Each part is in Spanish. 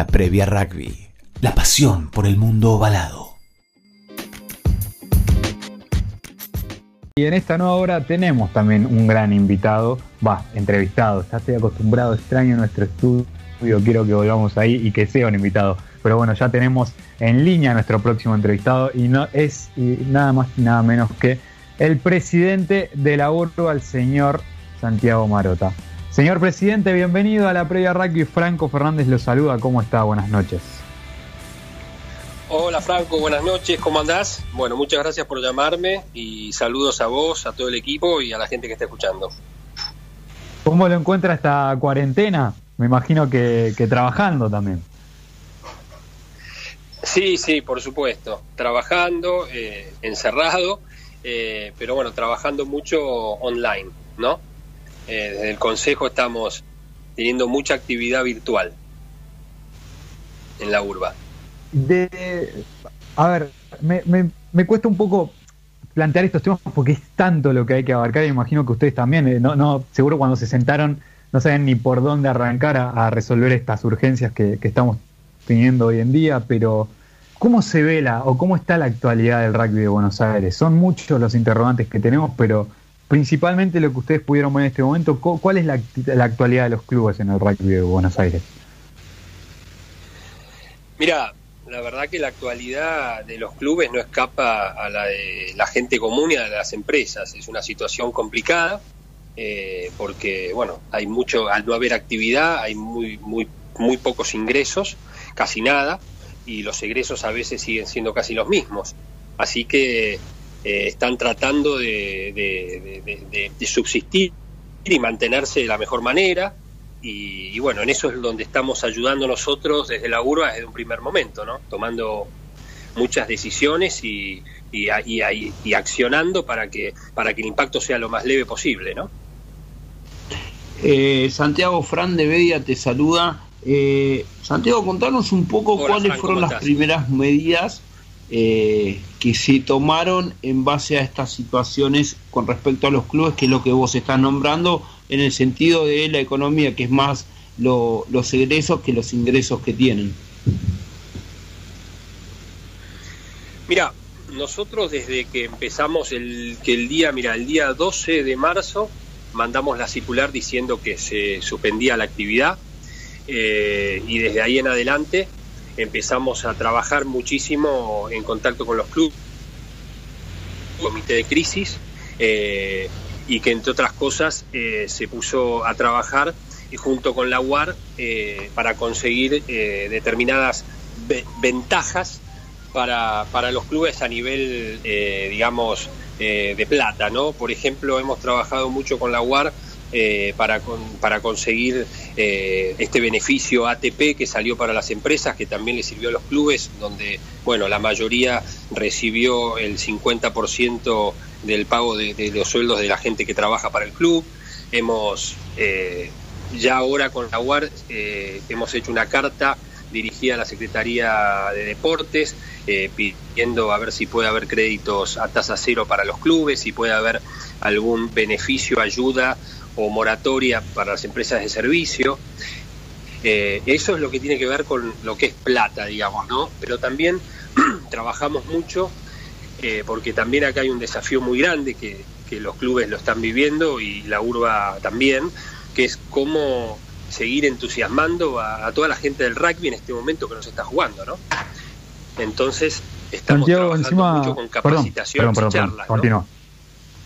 La previa rugby. La pasión por el mundo ovalado. Y en esta nueva hora tenemos también un gran invitado, va, entrevistado. Ya acostumbrado, extraño nuestro estudio, quiero que volvamos ahí y que sea un invitado. Pero bueno, ya tenemos en línea nuestro próximo entrevistado y no es nada más y nada menos que el presidente de la urba, el señor Santiago Marota. Señor presidente, bienvenido a la previa rugby. Franco Fernández lo saluda. ¿Cómo está? Buenas noches. Hola Franco, buenas noches, ¿cómo andás? Bueno, muchas gracias por llamarme y saludos a vos, a todo el equipo y a la gente que está escuchando. ¿Cómo lo encuentra esta cuarentena? Me imagino que, trabajando también. Sí, sí, por supuesto, trabajando, eh, encerrado, eh, pero bueno, trabajando mucho online, ¿no? Eh, desde el Consejo estamos teniendo mucha actividad virtual en la urba. De, a ver, me, me, cuesta un poco plantear estos temas porque es tanto lo que hay que abarcar y imagino que ustedes también, eh, no, no, seguro cuando se sentaron no saben ni por dónde arrancar a, resolver estas urgencias que, que, estamos teniendo hoy en día, pero ¿cómo se vela o cómo está la actualidad del rugby de Buenos Aires? Son muchos los interrogantes que tenemos, pero principalmente lo que ustedes pudieron ver en este momento, ¿cuál es la, actualidad de los clubes en el rugby de Buenos Aires? Mira, la verdad que la actualidad de los clubes no escapa a la de la gente común y a las empresas. Es una situación complicada eh, porque, bueno, hay mucho, al no haber actividad, hay muy, muy, muy pocos ingresos, casi nada, y los egresos a veces siguen siendo casi los mismos. Así que eh, están tratando de, subsistir y mantenerse de la mejor manera. Y, bueno, en eso es donde estamos ayudando nosotros desde la URBA desde un primer momento, ¿no? Tomando muchas decisiones y, y, accionando para que, para que el impacto sea lo más leve posible, ¿no? Eh, Santiago Fran de Bedia te saluda. Eh, Santiago, contanos un poco cuáles fueron las primeras medidas eh, que se tomaron en base a estas situaciones con respecto a los clubes, que es lo que vos estás nombrando, en el sentido de la economía, que es más los egresos que los ingresos que tienen. Mira, nosotros desde que empezamos el, que el día, mira, el día 12 de marzo mandamos la circular diciendo que se suspendía la actividad eh, y desde ahí en adelante empezamos a trabajar muchísimo en contacto con los clubes, comité de crisis, eh, y que entre otras cosas eh, se puso a trabajar junto con la UAR eh, para conseguir determinadas ventajas para, para, los clubes a nivel, digamos, de plata, ¿no? Por ejemplo, hemos trabajado mucho con la UAR eh, para, para conseguir eh, este beneficio ATP que salió para las empresas, que también le sirvió a los clubes, donde bueno la mayoría recibió el 50% del pago de, los sueldos de la gente que trabaja para el club. Hemos eh, ya ahora con la UAR hemos hecho una carta dirigida a la Secretaría de Deportes, pidiendo a ver si puede haber créditos a tasa cero para los clubes, si puede haber algún beneficio, ayuda o moratoria para las empresas de servicio. Eh, eso es lo que tiene que ver con lo que es plata, digamos, ¿no? Pero también trabajamos mucho eh, porque también acá hay un desafío muy grande que, los clubes lo están viviendo y la urba también, que es cómo seguir entusiasmando a, toda la gente del rugby en este momento que nos está jugando, ¿no? Entonces, estamos trabajando mucho con capacitaciones y charlas.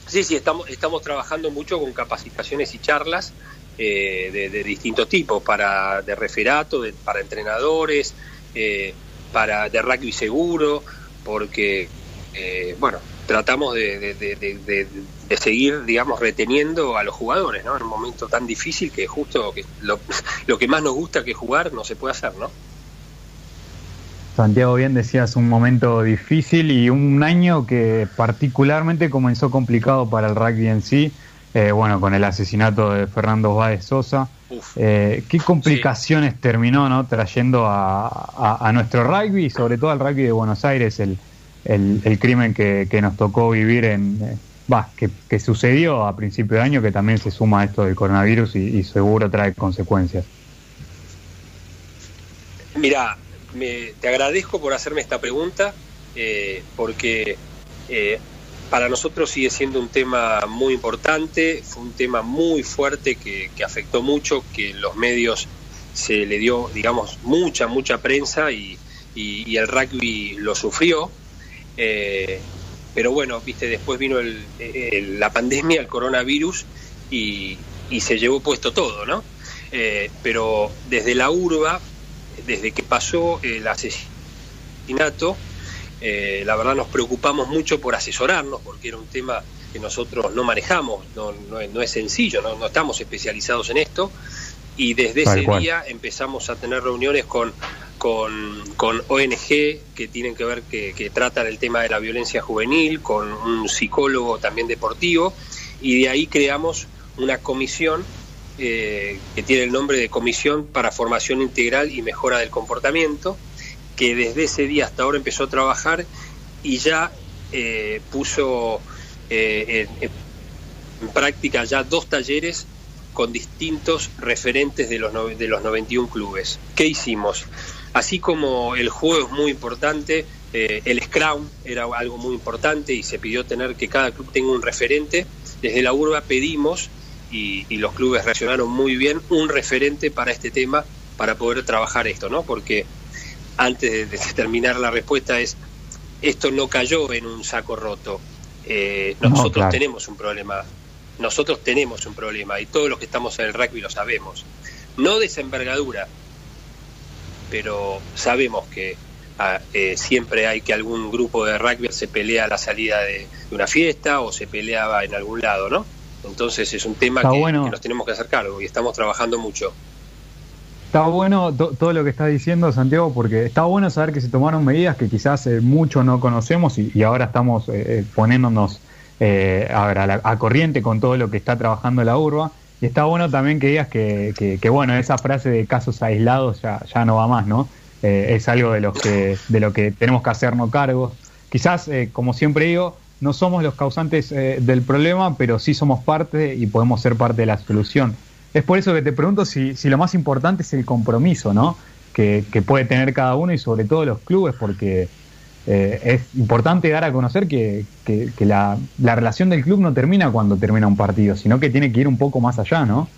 Sí, sí, estamos, estamos trabajando mucho con capacitaciones y charlas eh, de, distintos tipos, para de referato, para entrenadores, eh, para de rugby seguro, porque, eh, bueno, tratamos de, de, seguir, digamos, reteniendo a los jugadores, ¿no? En un momento tan difícil que justo que lo que más nos gusta que jugar no se puede hacer, ¿no? Santiago, bien decías, un momento difícil y un año que particularmente comenzó complicado para el rugby en sí, eh, bueno, con el asesinato de Fernando Báez Sosa. Eh, ¿Qué complicaciones terminó ¿no? trayendo a, nuestro rugby y sobre todo al rugby de Buenos Aires el, el, crimen que, nos tocó vivir en... Eh, va, que, sucedió a principio de año, que también se suma a esto del coronavirus y seguro trae consecuencias. Mira, te agradezco por hacerme esta pregunta, eh, porque eh, para nosotros sigue siendo un tema muy importante, fue un tema muy fuerte que, afectó mucho, que los medios se le dio, digamos, mucha, mucha prensa y, el rugby lo sufrió. Eh, pero bueno, viste, después vino la pandemia, el coronavirus, y, se llevó puesto todo, ¿no? pero desde la urba desde que pasó el asesinato, eh, la verdad nos preocupamos mucho por asesorarnos, porque era un tema que nosotros no manejamos, no, no, es sencillo, no, estamos especializados en esto, y desde ese día empezamos a tener reuniones con, con, con ONG que tienen que ver, que, que tratan el tema de la violencia juvenil, con un psicólogo también deportivo, y de ahí creamos una comisión eh, que tiene el nombre de Comisión para Formación Integral y Mejora del Comportamiento, que desde ese día hasta ahora empezó a trabajar y ya eh, puso eh, en, práctica ya dos talleres con distintos referentes de los, de los 91 clubes. ¿Qué hicimos? Así como el juego es muy importante, el Scrum era algo muy importante y se pidió tener que cada club tenga un referente, desde la urba pedimos y, los clubes reaccionaron muy bien, un referente para este tema para poder trabajar esto, ¿no? Porque antes de, terminar la respuesta es, esto no cayó en un saco roto. Eh, nosotros tenemos un problema, nosotros tenemos un problema y todos los que estamos en el rugby lo sabemos. No de esa envergadura, pero sabemos que ah, eh, siempre hay que algún grupo de rugby se pelea a la salida de, de, una fiesta o se peleaba en algún lado, ¿no? Entonces es un tema que, nos tenemos que hacer cargo y estamos trabajando mucho. Está bueno todo lo que está diciendo Santiago, porque está bueno saber que se tomaron medidas que quizás eh, muchos no conocemos y, ahora estamos eh, eh, poniéndonos a, corriente con todo lo que está trabajando la urba. Y está bueno también que digas que, bueno, esa frase de casos aislados ya, ya no va más, ¿no? es algo de, los que, de lo que tenemos que hacernos cargo. Quizás, como siempre digo, no somos los causantes eh, del problema, pero sí somos parte y podemos ser parte de la solución. Es por eso que te pregunto si, lo más importante es el compromiso, ¿no? Que, puede tener cada uno y sobre todo los clubes, porque eh, es importante dar a conocer que, la, la, relación del club no termina cuando termina un partido, sino que tiene que ir un poco más allá, ¿no?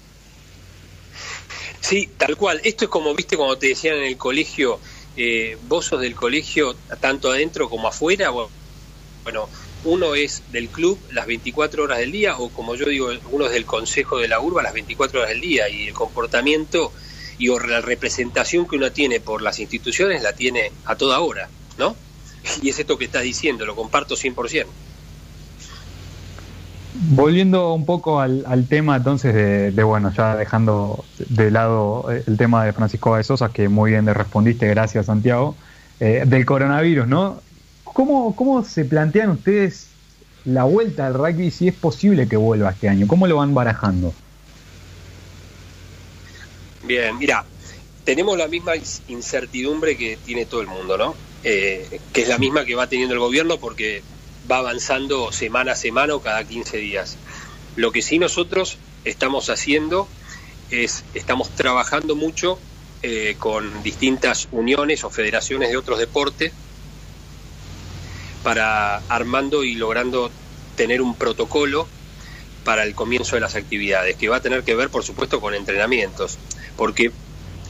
Sí, tal cual. Esto es como, viste, cuando te decían en el colegio, eh, vos sos del colegio tanto adentro como afuera. Bueno, uno es del club las 24 horas del día o como yo digo, uno es del consejo de la urba las 24 horas del día y el comportamiento y la representación que uno tiene por las instituciones la tiene a toda hora, ¿no? Y es esto que estás diciendo, lo comparto 100%. Volviendo un poco al, tema entonces de, bueno, ya dejando de lado el tema de Francisco de Sosa, que muy bien le respondiste, gracias Santiago, eh, del coronavirus, ¿no? ¿Cómo, ¿Cómo se plantean ustedes la vuelta al rugby si es posible que vuelva este año? ¿Cómo lo van barajando? Bien, mira, tenemos la misma incertidumbre que tiene todo el mundo, ¿no? Eh, que es la misma que va teniendo el gobierno porque va avanzando semana a semana o cada 15 días. Lo que sí nosotros estamos haciendo es, estamos trabajando mucho eh, con distintas uniones o federaciones de otros deportes para armando y logrando tener un protocolo para el comienzo de las actividades, que va a tener que ver, por supuesto, con entrenamientos, porque,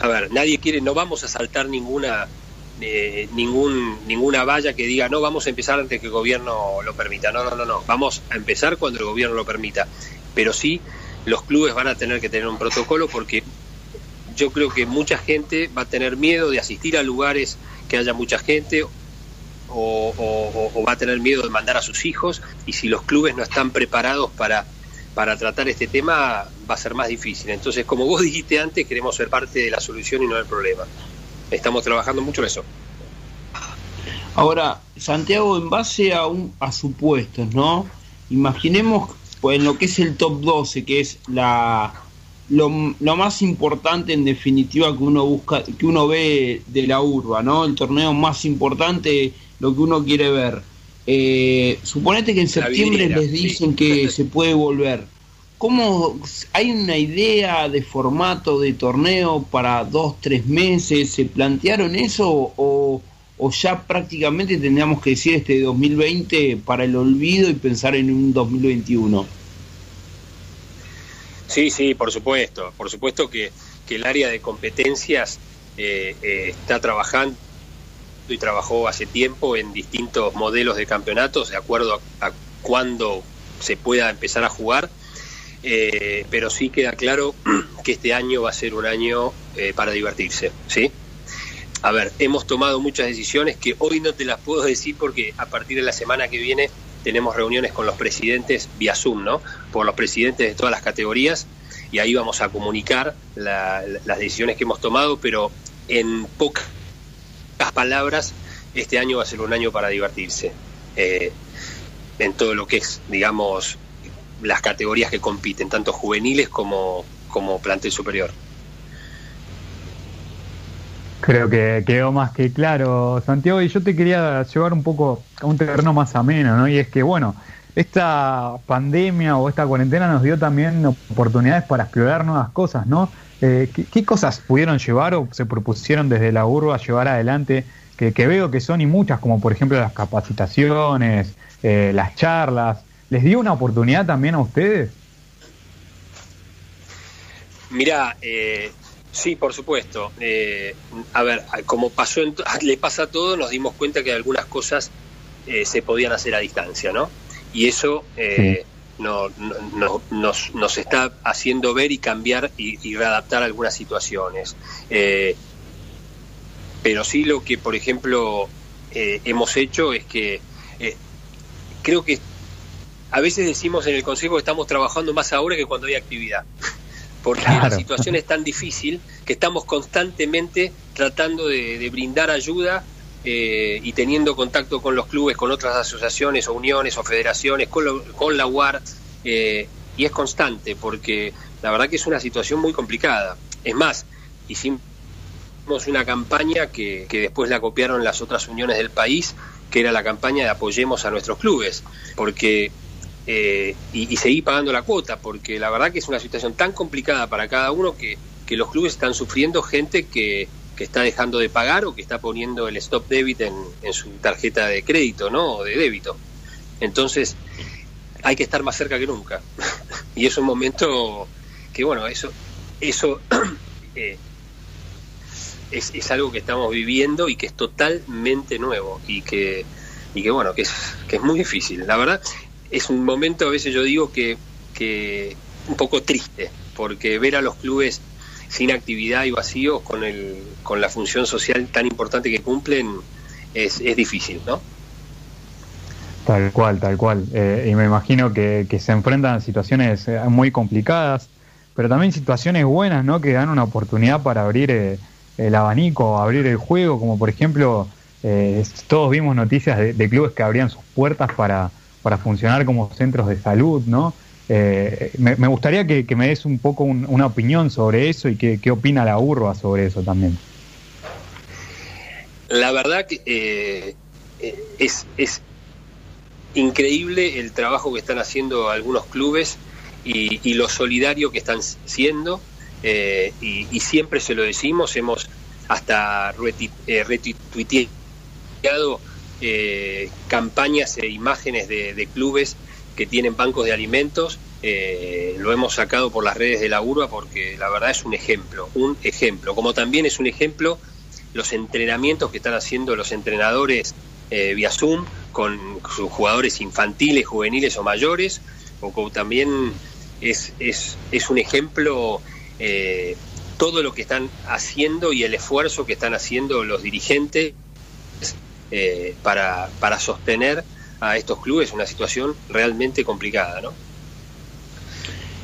a ver, nadie quiere, no vamos a saltar ninguna eh, ningún ninguna valla que diga no vamos a empezar antes que el gobierno lo permita, no, no, no, no, vamos a empezar cuando el gobierno lo permita, pero sí los clubes van a tener que tener un protocolo porque yo creo que mucha gente va a tener miedo de asistir a lugares que haya mucha gente o, va a tener miedo de mandar a sus hijos y si los clubes no están preparados para, para tratar este tema va a ser más difícil. Entonces, como vos dijiste antes, queremos ser parte de la solución y no del problema. Estamos trabajando mucho en eso. Ahora, Santiago, en base a, un, a supuestos, ¿no? Imaginemos pues, en lo que es el top 12, que es la, lo, lo, más importante en definitiva que uno busca, que uno ve de la urba, ¿no? El torneo más importante lo que uno quiere ver. Eh, suponete que en septiembre les dicen que se puede volver. ¿cómo hay una idea de formato de torneo para dos, tres meses? ¿Se plantearon eso o, o ya prácticamente tendríamos que decir este 2020 para el olvido y pensar en un 2021? Sí, sí, por supuesto. Por supuesto que, el área de competencias eh, eh, está trabajando y trabajó hace tiempo en distintos modelos de campeonatos de acuerdo a, cuándo se pueda empezar a jugar. Eh, pero sí queda claro que este año va a ser un año para divertirse, ¿sí? A ver, hemos tomado muchas decisiones que hoy no te las puedo decir porque a partir de la semana que viene tenemos reuniones con los presidentes vía Zoom, ¿no? Por los presidentes de todas las categorías y ahí vamos a comunicar las decisiones que hemos tomado, pero en pocas palabras, este año va a ser un año para divertirse eh, en todo lo que es, digamos, las categorías que compiten, tanto juveniles como, como plantel superior. Creo que quedó más que claro, Santiago, y yo te quería llevar un poco a un terreno más ameno, ¿no? Y es que, bueno, esta pandemia o esta cuarentena nos dio también oportunidades para explorar nuevas cosas, ¿no? Eh, ¿qué, cosas pudieron llevar o se propusieron desde la urba llevar adelante? Que, veo que son y muchas, como por ejemplo las capacitaciones, eh, las charlas. ¿Les dio una oportunidad también a ustedes? Mira, eh, Sí, por supuesto. Eh, a ver, como pasó le pasa a todo, nos dimos cuenta que algunas cosas eh, se podían hacer a distancia, ¿no? Y eso eh, no, nos, nos, está haciendo ver y cambiar y, readaptar algunas situaciones. pero sí lo que, por ejemplo, hemos hecho es que creo que a veces decimos en el Consejo que estamos trabajando más ahora que cuando hay actividad porque la situación es tan difícil que estamos constantemente tratando de, brindar ayuda eh, y teniendo contacto con los clubes, con otras asociaciones o uniones o federaciones, con, la UAR, eh, y es constante porque la verdad que es una situación muy complicada. Es más, hicimos una campaña que, que después la copiaron las otras uniones del país, que era la campaña de apoyemos a nuestros clubes, porque eh, y, seguir pagando la cuota, porque la verdad que es una situación tan complicada para cada uno que, los clubes están sufriendo gente que, está dejando de pagar o que está poniendo el stop debit en, su tarjeta de crédito, ¿no? O de débito. Entonces, hay que estar más cerca que nunca. y es un momento que, bueno, eso, eso eh, es, es, algo que estamos viviendo y que es totalmente nuevo y que, y que bueno, que es, que es muy difícil. La verdad, es un momento, a veces yo digo que, que un poco triste, porque ver a los clubes sin actividad y vacíos con, el, con la función social tan importante que cumplen es, es difícil, ¿no? Tal cual, tal cual. Eh, y me imagino que, se enfrentan a situaciones eh, muy complicadas, pero también situaciones buenas, ¿no? Que dan una oportunidad para abrir eh, el abanico, abrir el juego, como por ejemplo, todos vimos noticias de, clubes que abrían sus puertas para, para funcionar como centros de salud, ¿no? Eh, me, gustaría que, me des un poco una opinión sobre eso y qué, opina la URBA sobre eso también. La verdad que eh, es, es, increíble el trabajo que están haciendo algunos clubes y, lo solidario que están siendo eh, y, siempre se lo decimos, hemos hasta retuiteado eh, campañas e imágenes de, clubes que tienen bancos de alimentos. Eh, lo hemos sacado por las redes de la URBA porque la verdad es un ejemplo, un ejemplo. Como también es un ejemplo los entrenamientos que están haciendo los entrenadores eh, vía Zoom con sus jugadores infantiles, juveniles o mayores, o también es, es, es un ejemplo eh, todo lo que están haciendo y el esfuerzo que están haciendo los dirigentes para, para sostener a estos clubes una situación realmente complicada, ¿no?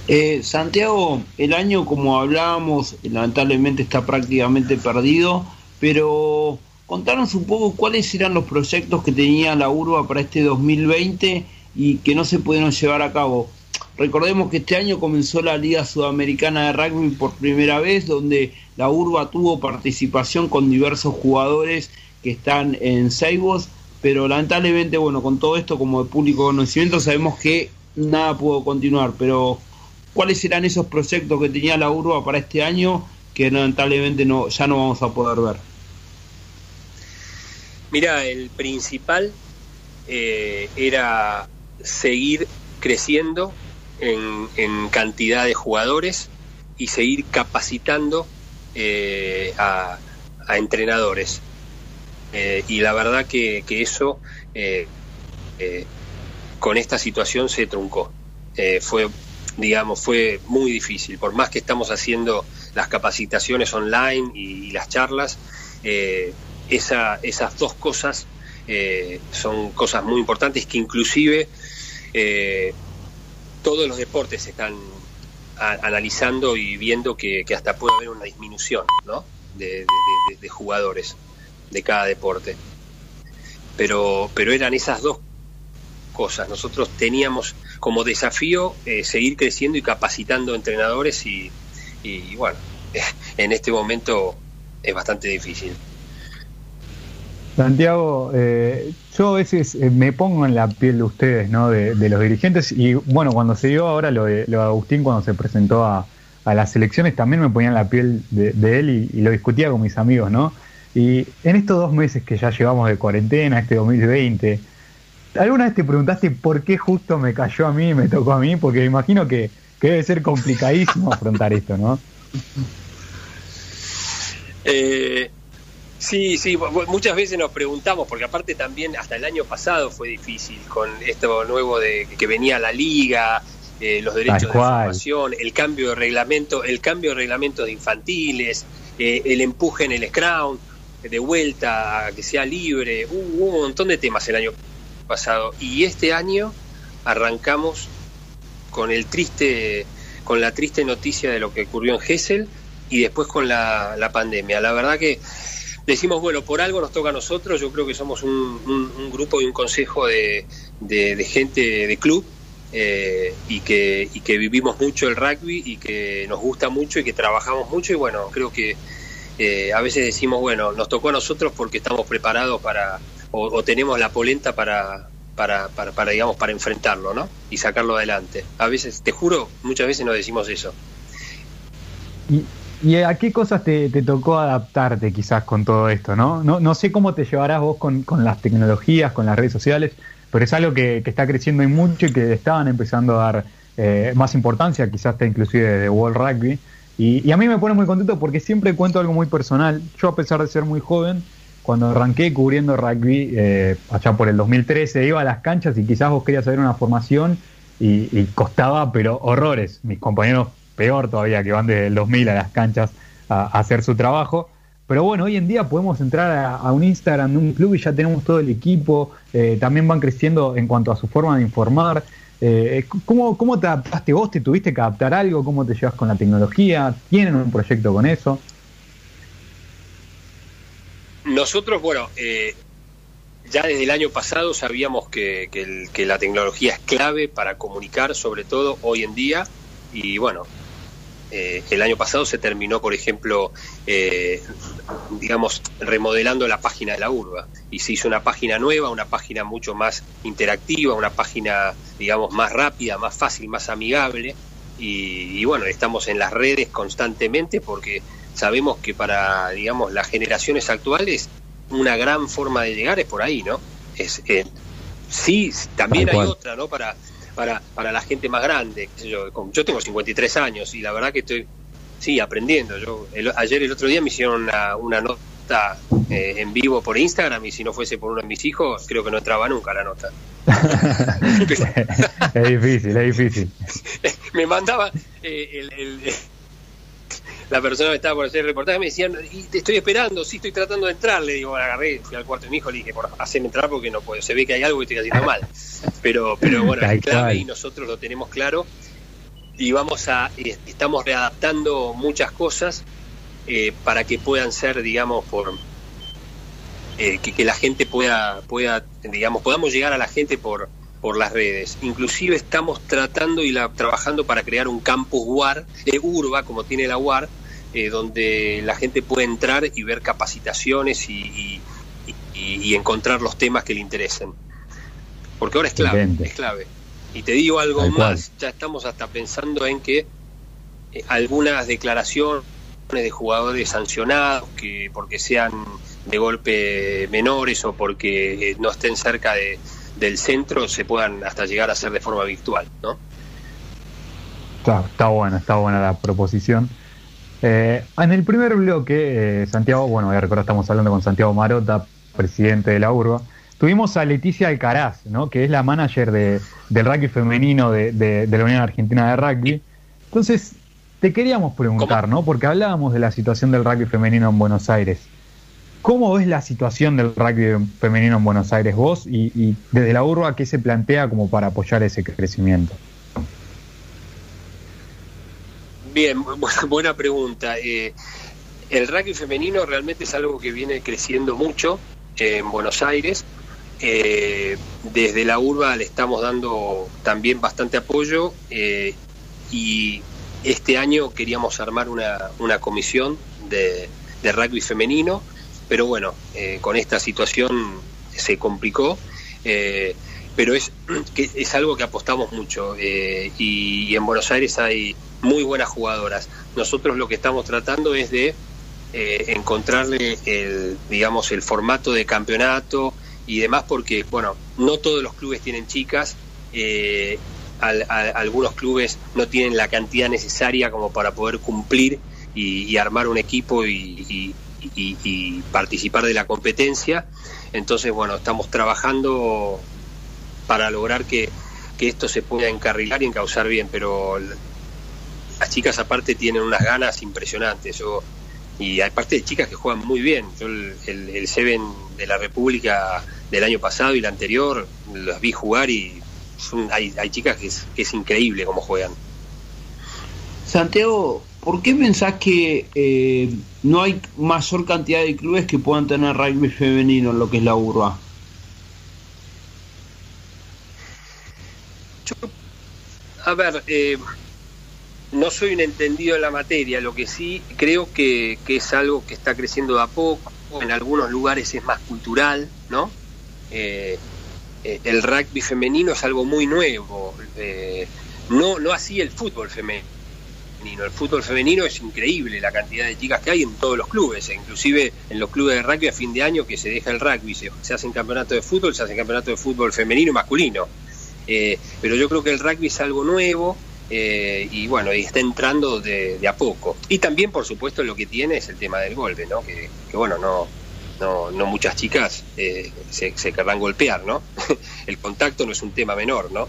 Eh, Santiago, el año como hablábamos, lamentablemente está prácticamente perdido, pero contanos un poco cuáles eran los proyectos que tenía la URBA para este 2020 y que no se pudieron llevar a cabo. Recordemos que este año comenzó la Liga Sudamericana de Rugby por primera vez, donde la URBA tuvo participación con diversos jugadores que están en Seibos, pero lamentablemente, bueno, con todo esto como de público conocimiento sabemos que nada pudo continuar, pero ¿cuáles serán esos proyectos que tenía la urba para este año que lamentablemente no, ya no vamos a poder ver? Mira, el principal eh, era seguir creciendo en, cantidad de jugadores y seguir capacitando eh, a, entrenadores. Eh, y la verdad que, eso con esta situación se truncó. fue, digamos, fue muy difícil. Por más que estamos haciendo las capacitaciones online y, las charlas, esa, esas dos cosas eh, son cosas muy importantes que inclusive eh, todos los deportes están analizando y viendo que, hasta puede haber una disminución ¿no? de, jugadores de cada deporte. Pero, pero eran esas dos cosas. Nosotros teníamos como desafío eh, seguir creciendo y capacitando entrenadores y, y bueno, en este momento es bastante difícil. Santiago, eh, yo a veces eh, me pongo en la piel de ustedes, ¿no? De, los dirigentes. Y bueno, cuando se dio ahora lo de, Agustín, cuando se presentó a, las elecciones, también me ponía en la piel de, él y, lo discutía con mis amigos, ¿no? Y en estos dos meses que ya llevamos de cuarentena, este 2020, ¿alguna vez te preguntaste por qué justo me cayó a mí y me tocó a mí? Porque me imagino que, que debe ser complicadísimo afrontar esto, ¿no? Eh Sí, sí, muchas veces nos preguntamos, porque aparte también hasta el año pasado fue difícil con esto nuevo de que venía la liga, eh, los derechos de formación, el cambio de reglamento, el cambio de reglamento de infantiles, eh, el empuje en el scrum, de vuelta que sea libre, hubo un montón de temas el año pasado. Y este año arrancamos con el triste, con la triste noticia de lo que ocurrió en Gessel y después con la, la pandemia. La verdad que decimos, bueno, por algo nos toca a nosotros, yo creo que somos un, grupo y un consejo de, gente de club eh, y, que, y que vivimos mucho el rugby y que nos gusta mucho y que trabajamos mucho. Y bueno, creo que eh, a veces decimos, bueno, nos tocó a nosotros porque estamos preparados para, o, tenemos la polenta para, para, digamos, para enfrentarlo, ¿no? Y sacarlo adelante. A veces, te juro, muchas veces nos decimos eso. ¿Y a qué cosas te, tocó adaptarte quizás con todo esto? No, no, no sé cómo te llevarás vos con, las tecnologías, con las redes sociales, pero es algo que, está creciendo y mucho y que estaban empezando a dar eh, más importancia, quizás hasta inclusive de World Rugby. Y, a mí me pone muy contento porque siempre cuento algo muy personal. Yo a pesar de ser muy joven, cuando arranqué cubriendo rugby eh, allá por el 2013, iba a las canchas y quizás vos querías hacer una formación y, costaba, pero horrores. Mis compañeros peor todavía, que van desde el 2000 a las canchas a, hacer su trabajo. Pero bueno, hoy en día podemos entrar a, un Instagram de un club y ya tenemos todo el equipo, eh, también van creciendo en cuanto a su forma de informar. Eh, ¿cómo, ¿Cómo te adaptaste vos? ¿Te tuviste que adaptar algo? ¿Cómo te llevas con la tecnología? ¿Tienen un proyecto con eso? Nosotros, bueno, eh, ya desde el año pasado sabíamos que, que, la tecnología es clave para comunicar, sobre todo hoy en día, y bueno, eh, el año pasado se terminó, por ejemplo, eh, digamos, remodelando la página de la urba y se hizo una página nueva, una página mucho más interactiva, una página, digamos, más rápida, más fácil, más amigable. Y, bueno, estamos en las redes constantemente porque sabemos que para, digamos, las generaciones actuales una gran forma de llegar es por ahí, ¿no? Es, eh, sí, también hay otra, ¿no? Para para, para la gente más grande. Yo, yo tengo 53 años y la verdad que estoy, sí, aprendiendo. Yo Ayer, el otro día, me hicieron una, una nota eh, en vivo por Instagram y si no fuese por uno de mis hijos, creo que no entraba nunca la nota. es difícil, es difícil. me mandaba eh, el la persona que estaba por hacer el reportaje me decían, y te estoy esperando, sí estoy tratando de entrar, le digo, agarré, fui al cuarto de mi hijo, le dije, por hacerme entrar porque no puedo, se ve que hay algo que estoy haciendo mal. Pero, pero bueno, es clave y nosotros lo tenemos claro y vamos a, estamos readaptando muchas cosas eh, para que puedan ser, digamos, por eh, que, que, la gente pueda, pueda, digamos, podamos llegar a la gente por, por las redes. Inclusive estamos tratando y la, trabajando para crear un campus WAR, de urba, como tiene la WAR, eh, donde la gente puede entrar y ver capacitaciones y, encontrar los temas que le interesen. Porque ahora es clave, es clave. Y te digo algo más, ya estamos hasta pensando en que eh, algunas declaraciones de jugadores sancionados, que porque sean de golpe menores o porque eh, no estén cerca de, del centro, se puedan hasta llegar a hacer de forma virtual, ¿no? Está, está buena, está buena la proposición. Eh, en el primer bloque, Santiago, bueno, voy a recordar, estamos hablando con Santiago Marota, presidente de la URBA. Tuvimos a Leticia Alcaraz, ¿no? que es la manager de, del rugby femenino de, de, la Unión Argentina de Rugby. Entonces, te queríamos preguntar, ¿no? Porque hablábamos de la situación del rugby femenino en Buenos Aires. ¿Cómo ves la situación del rugby femenino en Buenos Aires vos y, desde la urba qué se plantea como para apoyar ese crecimiento? Bien, buena pregunta. Eh, el rugby femenino realmente es algo que viene creciendo mucho en Buenos Aires. Eh, desde la urba le estamos dando también bastante apoyo eh, y este año queríamos armar una, una comisión de, rugby femenino, pero bueno, eh, con esta situación se complicó. Eh, pero es, es algo que apostamos mucho eh, y, en Buenos Aires hay muy buenas jugadoras. Nosotros lo que estamos tratando es de encontrarle el, digamos, el formato de campeonato y demás porque, bueno, no todos los clubes tienen chicas algunos clubes no tienen la cantidad necesaria como para poder cumplir y, armar un equipo y, participar de la competencia. Entonces, bueno, estamos trabajando para lograr que, esto se pueda encarrilar y encauzar bien, pero las chicas aparte tienen unas ganas impresionantes. Yo, y aparte de chicas que juegan muy bien. Yo el, el, Seven de la República del año pasado y el anterior los vi jugar y hay, chicas que es, increíble cómo juegan. Santiago, ¿por qué pensás que eh, no hay mayor cantidad de clubes que puedan tener rugby femenino en lo que es la urba? a ver, eh, no soy un entendido en la materia, lo que sí creo que, es algo que está creciendo de a poco, en algunos lugares es más cultural, ¿no? Eh, eh, el rugby femenino es algo muy nuevo. Eh, no, no así el fútbol femenino. El fútbol femenino es increíble la cantidad de chicas que hay en todos los clubes, e inclusive en los clubes de rugby a fin de año que se deja el rugby, se, hacen campeonatos de fútbol, se hacen campeonatos de fútbol femenino y masculino. Eh, pero yo creo que el rugby es algo nuevo y bueno, y está entrando de, a poco. Y también, por supuesto, lo que tiene es el tema del golpe, ¿no? que bueno, no, no, no muchas chicas eh, se, querrán golpear, ¿no? el contacto no es un tema menor, ¿no?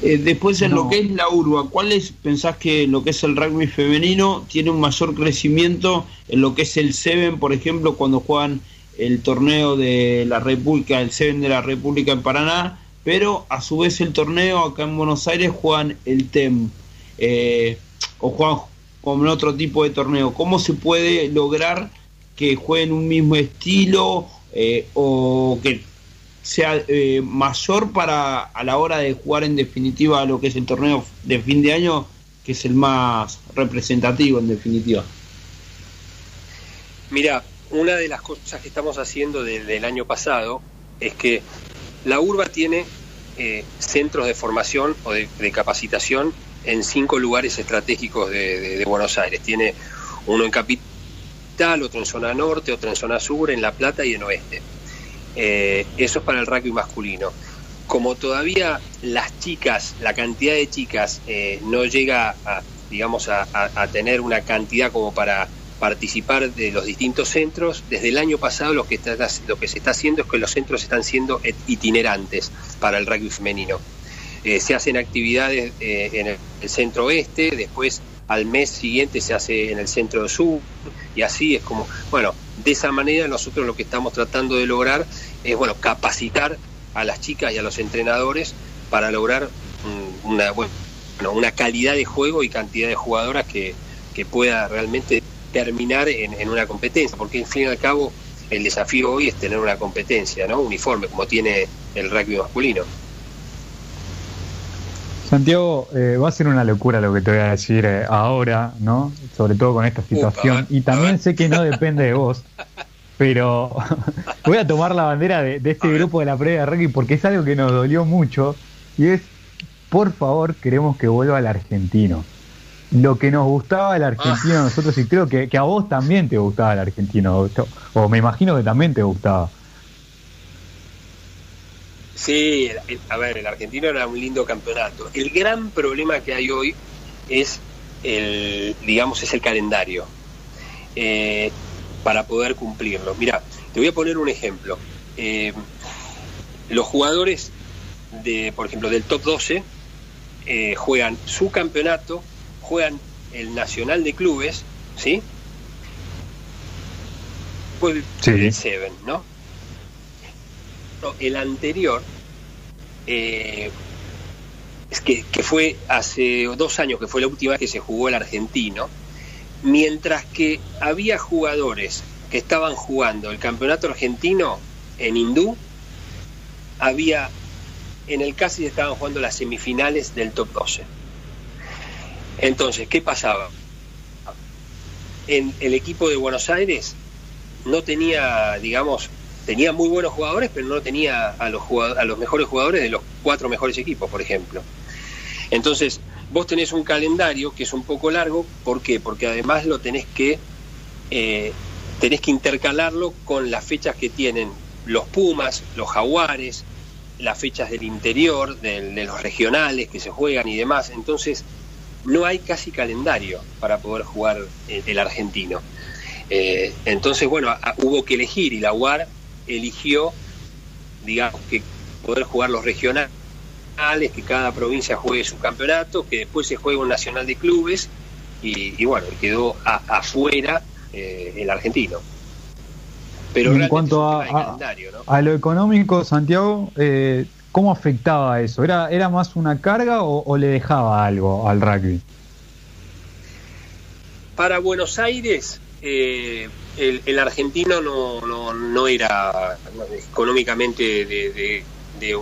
Eh, después en lo que es la urba, ¿cuáles pensás que lo que es el rugby femenino tiene un mayor crecimiento en lo que es el Seven, por ejemplo, cuando juegan el torneo de la República, el Seven de la República en Paraná, pero a su vez el torneo acá en Buenos Aires juegan el TEM eh, o juegan con otro tipo de torneo. ¿Cómo se puede lograr que jueguen un mismo estilo eh, o que sea eh, mayor para a la hora de jugar en definitiva lo que es el torneo de fin de año, que es el más representativo en definitiva. Mira, una de las cosas que estamos haciendo desde el año pasado es que la URBA tiene eh, centros de formación o de, capacitación en cinco lugares estratégicos de, Buenos Aires. Tiene uno en Capital otro en zona norte, otro en zona sur, en La Plata y en oeste. Eh, eso es para el rugby masculino. Como todavía las chicas, la cantidad de chicas eh, no llega a, digamos, a, tener una cantidad como para participar de los distintos centros, desde el año pasado lo que, está, lo que se está haciendo es que los centros están siendo itinerantes para el rugby femenino. Eh, se hacen actividades en el centro oeste, después al mes siguiente se hace en el centro sur y así es como, bueno, de esa manera nosotros lo que estamos tratando de lograr es, bueno, capacitar a las chicas y a los entrenadores para lograr una, bueno, una calidad de juego y cantidad de jugadoras que, que pueda realmente terminar en, en, una competencia, porque en fin y al cabo el desafío hoy es tener una competencia, ¿no? Uniforme, como tiene el rugby masculino. Santiago, eh, va a ser una locura lo que te voy a decir eh, ahora, ¿no? Sobre todo con esta situación. y también sé que no depende de vos, pero voy a tomar la bandera de, este grupo de la previa de rugby porque es algo que nos dolió mucho. y es, por favor, queremos que vuelva el argentino. Lo que nos gustaba el argentino a nosotros, y creo que, a vos también te gustaba el argentino, o me imagino que también te gustaba. Sí, a ver, el argentino era un lindo campeonato. El gran problema que hay hoy es el, digamos, es el calendario eh, para poder cumplirlo. Mira, te voy a poner un ejemplo. Eh, los jugadores de, por ejemplo, del top 12 eh, juegan su campeonato, juegan el nacional de clubes, ¿sí? El Seven, ¿no? El anterior eh, es que, que, fue hace dos años que fue la última vez que se jugó el argentino, mientras que había jugadores que estaban jugando el campeonato argentino en hindú, había en el casi estaban jugando las semifinales del top 12. Entonces, ¿qué pasaba? En el equipo de Buenos Aires no tenía, digamos, tenía muy buenos jugadores, pero no tenía a los, a los mejores jugadores de los cuatro mejores equipos, por ejemplo. Entonces, vos tenés un calendario que es un poco largo, ¿por qué? Porque además lo tenés que, eh, tenés que intercalarlo con las fechas que tienen los Pumas, los Jaguares, las fechas del interior, de los regionales que se juegan y demás. Entonces, no hay casi calendario para poder jugar eh, el argentino. Eh, entonces, bueno, hubo que elegir y la UAR eligió, digamos, que poder jugar los regionales, que cada provincia juegue su campeonato, que después se juegue un nacional de clubes y, bueno, quedó afuera eh, el argentino. Pero en cuanto a, a, lo económico, Santiago, eh, ¿cómo afectaba eso? ¿Era, ¿Era más una carga o, le dejaba algo al rugby? Para Buenos Aires, eh, el, argentino no, no, no, era económicamente de, de,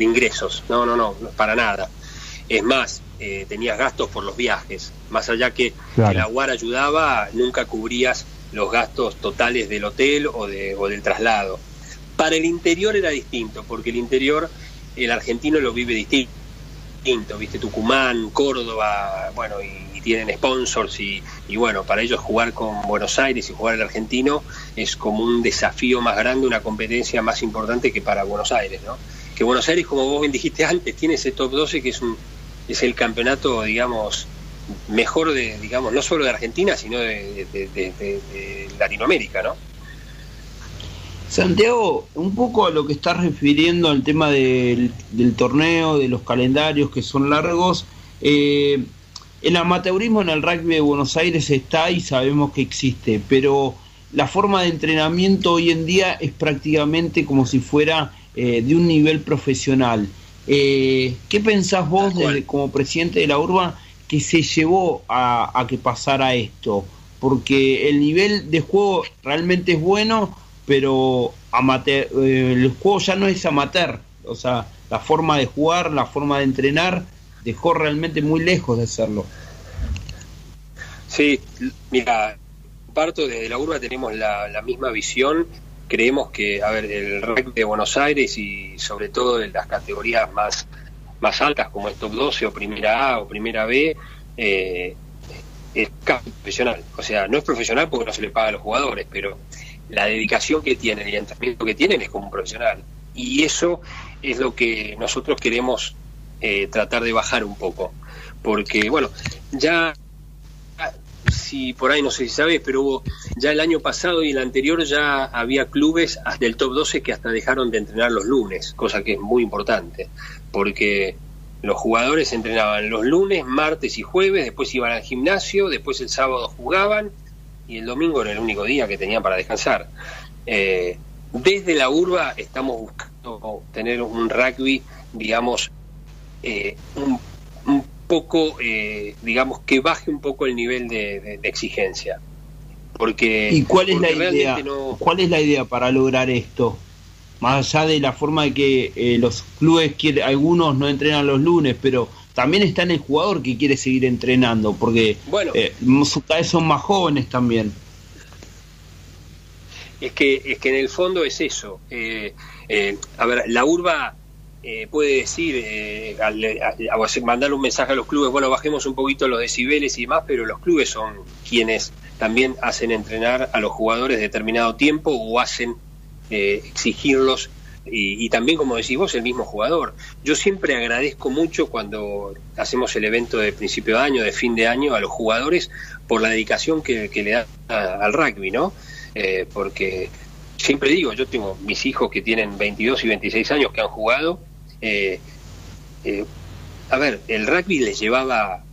ingresos, no, no, no, para nada. Es más, eh, tenías gastos por los viajes, más allá que el aguar ayudaba, nunca cubrías los gastos totales del hotel o, de, o del traslado. Para el interior era distinto, porque el interior el argentino lo vive distinto, viste Tucumán, Córdoba, bueno, y, tienen sponsors y, bueno, para ellos jugar con Buenos Aires y jugar el argentino es como un desafío más grande, una competencia más importante que para Buenos Aires, ¿no? Que Buenos Aires, como vos bien dijiste antes, tiene ese top 12 que es un es el campeonato, digamos, mejor de, digamos, no solo de Argentina, sino de, Latinoamérica, ¿no? Santiago, un poco a lo que estás refiriendo al tema del, torneo, de los calendarios que son largos, eh, el amateurismo en el rugby de Buenos Aires está y sabemos que existe, pero la forma de entrenamiento hoy en día es prácticamente como si fuera eh, de un nivel profesional. Eh, ¿Qué pensás vos como presidente de la URBA que se llevó a, que pasara esto, porque el nivel de juego realmente es bueno, pero amateur, eh, el juego ya no es amateur, o sea, la forma de jugar, la forma de entrenar, dejó realmente muy lejos de serlo. Sí, mira, parto desde la urba tenemos la, la misma visión, creemos que, a ver, el rugby de Buenos Aires y sobre todo en las categorías más más altas como es top 12 o primera A o primera B, eh, es profesional. O sea, no es profesional porque no se le paga a los jugadores, pero la dedicación que tienen y el entrenamiento que tienen es como un profesional. Y eso es lo que nosotros queremos eh, tratar de bajar un poco. Porque, bueno, ya si por ahí no sé si sabes, pero hubo ya el año pasado y el anterior ya había clubes del top 12 que hasta dejaron de entrenar los lunes, cosa que es muy importante porque los jugadores entrenaban los lunes, martes y jueves, después iban al gimnasio, después el sábado jugaban y el domingo era el único día que tenían para descansar. Eh, desde la urba estamos buscando tener un rugby, digamos, eh, un, poco, eh, digamos, que baje un poco el nivel de, exigencia. Porque, ¿Y cuál es la idea? ¿Cuál es la idea para lograr esto? más allá de la forma de que los clubes, quiere, algunos no entrenan los lunes, pero también está en el jugador que quiere seguir entrenando, porque bueno, eh, cada vez son más jóvenes también. Es que, es que en el fondo es eso. Eh, a ver, la urba eh, puede decir, eh, mandar un mensaje a los clubes, bueno, bajemos un poquito los decibeles y demás, pero los clubes son quienes también hacen entrenar a los jugadores determinado tiempo o hacen eh, exigirlos y, también, como decís vos, el mismo jugador. Yo siempre agradezco mucho cuando hacemos el evento de principio de año, de fin de año, a los jugadores por la dedicación que, le dan al rugby, ¿no? porque siempre digo, yo tengo mis hijos que tienen 22 y 26 años que han jugado eh, eh, a ver, el rugby les llevaba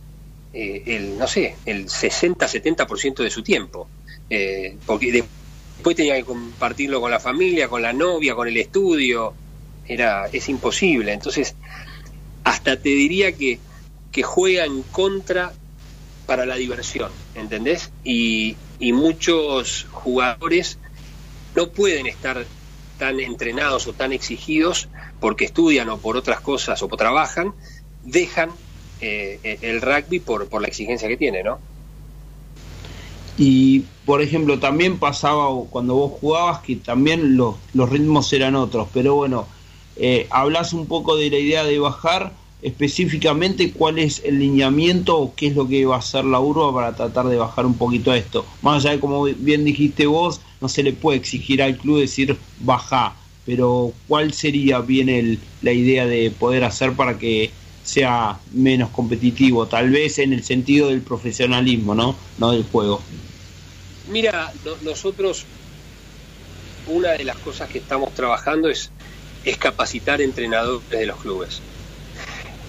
eh, el, no sé, el 60-70% de su tiempo, porque después tenía que compartirlo con la familia, con la novia, con el estudio, era, es imposible. Entonces, hasta te diría que, que juega en contra para la diversión, ¿entendés? Y, y muchos jugadores no pueden estar tan entrenados o tan exigidos porque estudian o por otras cosas o trabajan, dejan eh, el rugby por, por la exigencia que tiene, ¿no? Y, por ejemplo, también pasaba cuando vos jugabas que también los, los ritmos eran otros, pero bueno, eh, hablas un poco de la idea de bajar, específicamente cuál es el lineamiento o qué es lo que va a hacer la urba para tratar de bajar un poquito esto. Más allá de, como bien dijiste vos, no se le puede exigir al club decir baja, pero ¿cuál sería bien el, la idea de poder hacer para que sea menos competitivo? Tal vez en el sentido del profesionalismo, ¿no? No del juego. Mira, nosotros, una de las cosas que estamos trabajando es, capacitar entrenadores de los clubes.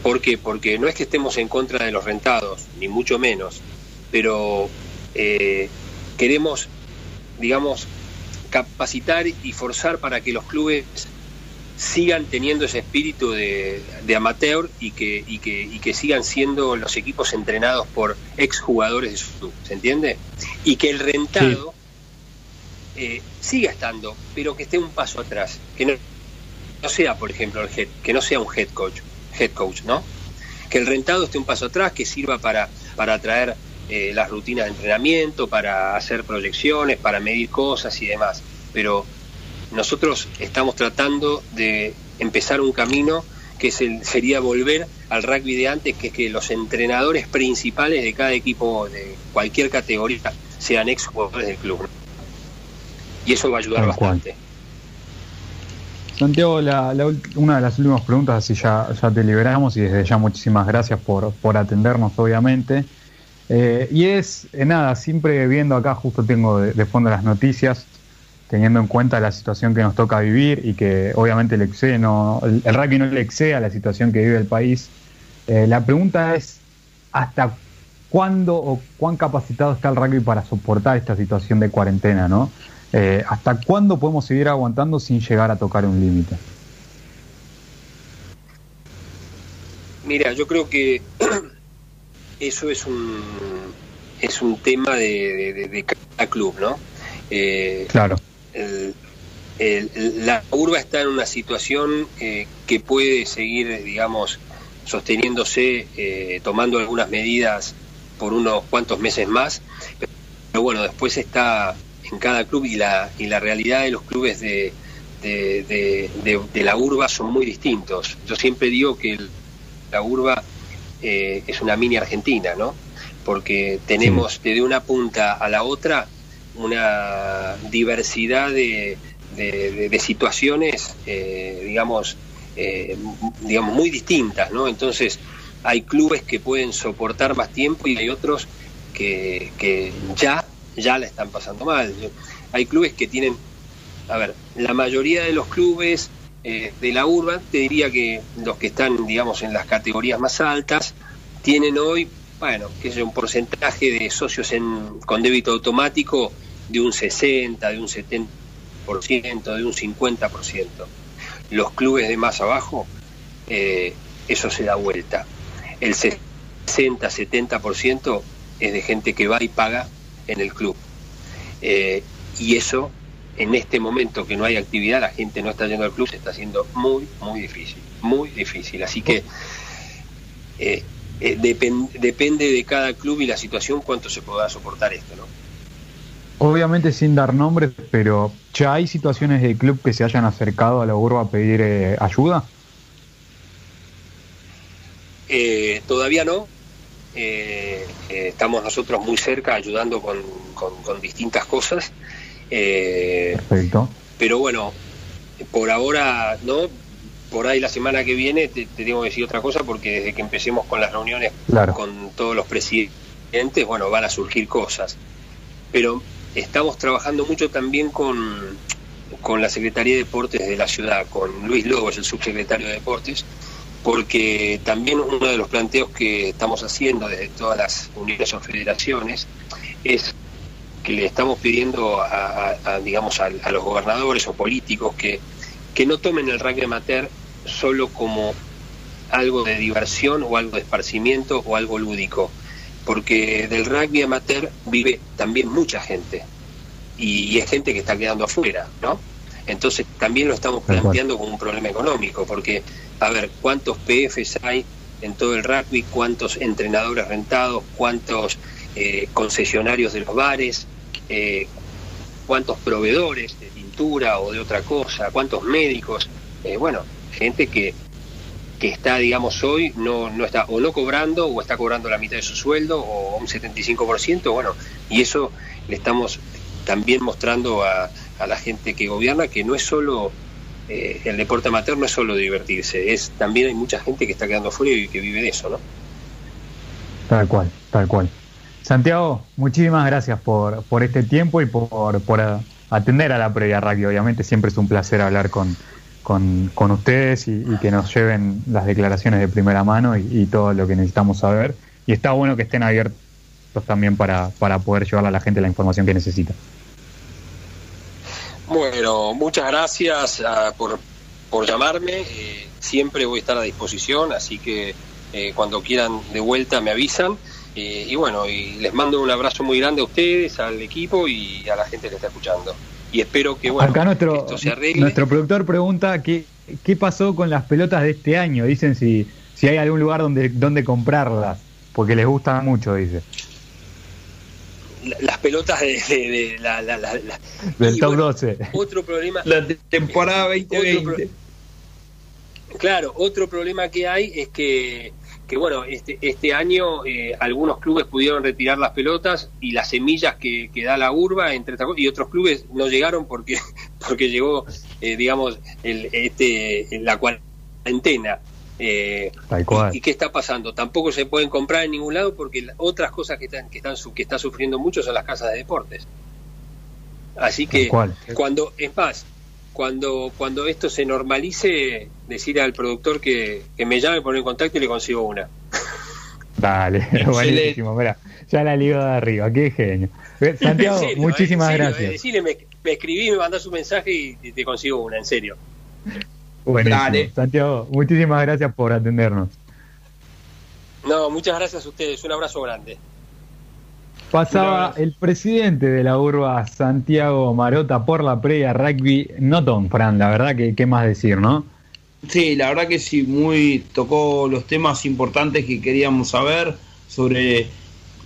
¿Por qué? Porque no es que estemos en contra de los rentados, ni mucho menos, pero eh, queremos digamos, capacitar y forzar para que los clubes sigan teniendo ese espíritu de, amateur y que, y, que, y que sigan siendo los equipos entrenados por exjugadores de su club, ¿se entiende? Y que el rentado eh, siga estando, pero que esté un paso atrás, que no, no sea, por ejemplo, el head, que no sea un head coach, head coach, ¿no? Que el rentado esté un paso atrás, que sirva para, para atraer eh, las rutinas de entrenamiento, para hacer proyecciones, para medir cosas y demás. Pero nosotros estamos tratando de empezar un camino que sería volver al rugby de antes, que es que los entrenadores principales de cada equipo de cualquier categoría sean ex jugadores del club. Y eso va a ayudar bastante. Santiago, una de las últimas preguntas, así ya, ya te liberamos y desde ya muchísimas gracias por, por atendernos, obviamente. Eh, y es, eh, nada, siempre viendo acá, justo tengo de, fondo las noticias, teniendo en cuenta la situación que nos toca vivir y que obviamente el, excede no, el, rugby no le excede a la situación que vive el país. Eh, la pregunta es, ¿hasta cuándo o cuán capacitado está el rugby para soportar esta situación de cuarentena? ¿no? ¿Hasta cuándo podemos seguir aguantando sin llegar a tocar un límite? Mira, yo creo que eso es un, es un tema de, cada club, ¿no? Eh, claro. La urba está en una situación eh, que puede seguir, digamos, sosteniéndose, eh, tomando algunas medidas por unos cuantos meses más, pero bueno, después está en cada club y la, y la realidad de los clubes de, de, de la urba son muy distintos. Yo siempre digo que la urba eh, es una mini Argentina, ¿no? Porque tenemos desde una punta a la otra una diversidad de, situaciones, eh, digamos, eh, digamos, muy distintas, ¿no? Entonces, hay clubes que pueden soportar más tiempo y hay otros que, que ya, ya la están pasando mal. Hay clubes que tienen, a ver, la mayoría de los clubes eh, de la urba, te diría que los que están, digamos, en las categorías más altas, tienen hoy, bueno, que es un porcentaje de socios en, con débito automático de un 60, de un 70%, de un 50%. Los clubes de más abajo, eh, eso se da vuelta. El 60, 70% es de gente que va y paga en el club. Eh, y eso en este momento que no hay actividad, la gente no está yendo al club, se está haciendo muy, muy difícil, muy difícil. Así que eh, eh, depende de cada club y la situación cuánto se pueda soportar esto, ¿no? Obviamente sin dar nombres, pero ¿ya hay situaciones de club que se hayan acercado a la urba a pedir eh, ayuda? Eh, todavía no. Eh, eh, estamos nosotros muy cerca ayudando con, con, distintas cosas. Perfecto. Pero bueno, por ahora no. Por ahí la semana que viene te, tengo que decir otra cosa porque desde que empecemos con las reuniones con todos los presidentes, bueno, van a surgir cosas. Pero estamos trabajando mucho también con, con la Secretaría de Deportes de la ciudad, con Luis Lobos, el subsecretario de Deportes, porque también uno de los planteos que estamos haciendo desde todas las unidades o federaciones es que le estamos pidiendo a, digamos a, los gobernadores o políticos que, que no tomen el rugby amateur solo como algo de diversión o algo de esparcimiento o algo lúdico, porque del rugby amateur vive también mucha gente y, es gente que está quedando afuera, ¿no? Entonces también lo estamos planteando como un problema económico, porque, a ver, ¿cuántos PFs hay en todo el rugby? ¿Cuántos entrenadores rentados? ¿Cuántos eh, concesionarios de los bares? Eh, ¿Cuántos proveedores de pintura o de otra cosa? ¿Cuántos médicos? Eh, bueno, gente que, que está, digamos, hoy no, no está o no cobrando o está cobrando la mitad de su sueldo o un 75%, bueno, y eso le estamos también mostrando a, a la gente que gobierna que no es solo eh, el deporte amateur, no es solo divertirse, es también hay mucha gente que está quedando fuera y que vive de eso, ¿no? Tal cual, tal cual. Santiago, muchísimas gracias por, por este tiempo y por, por atender a la previa radio. Obviamente siempre es un placer hablar con, con, con ustedes y, que nos lleven las declaraciones de primera mano y, todo lo que necesitamos saber. Y está bueno que estén abiertos también para, para poder llevarle a la gente la información que necesita. Bueno, muchas gracias ah, por, por, llamarme. Eh, siempre voy a estar a disposición, así que eh, cuando quieran de vuelta me avisan. Eh, y bueno, y les mando un abrazo muy grande a ustedes, al equipo y a la gente que está escuchando. Y espero que bueno, Acá nuestro, esto se arregle. Nuestro productor pregunta qué, qué pasó con las pelotas de este año. Dicen si, si hay algún lugar donde, donde comprarlas, porque les gustan mucho, dice las pelotas de, la, del top 12. Otro problema. La temporada 2020. claro, otro problema que hay es que, que bueno, este, este año eh, algunos clubes pudieron retirar las pelotas y las semillas que, que da la urba, entre y otros clubes no llegaron porque, porque llegó, eh, digamos, el, este, la cuarentena. Eh, y, qué está pasando? Tampoco se pueden comprar en ningún lado porque otras cosas que están que están que está sufriendo mucho son las casas de deportes. Así que cuando es más, cuando cuando esto se normalice, decir al productor que, me llame, poner en contacto y le consigo una. Dale, buenísimo, mira, ya la ligo de arriba, qué genio. Santiago, muchísimas gracias. decirle, me, me, escribí, me mandas un mensaje y te consigo una, en serio. Bueno, Santiago, muchísimas gracias por atendernos. No, muchas gracias a ustedes. Un abrazo grande. Pasaba el presidente de la urba, Santiago Marota, por la previa rugby. No Tom Fran, la verdad que qué más decir, ¿no? Sí, la verdad que sí, muy tocó los temas importantes que queríamos saber sobre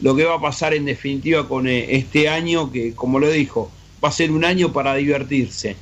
lo que va a pasar en definitiva con eh, este año, que como lo dijo, va a ser un año para divertirse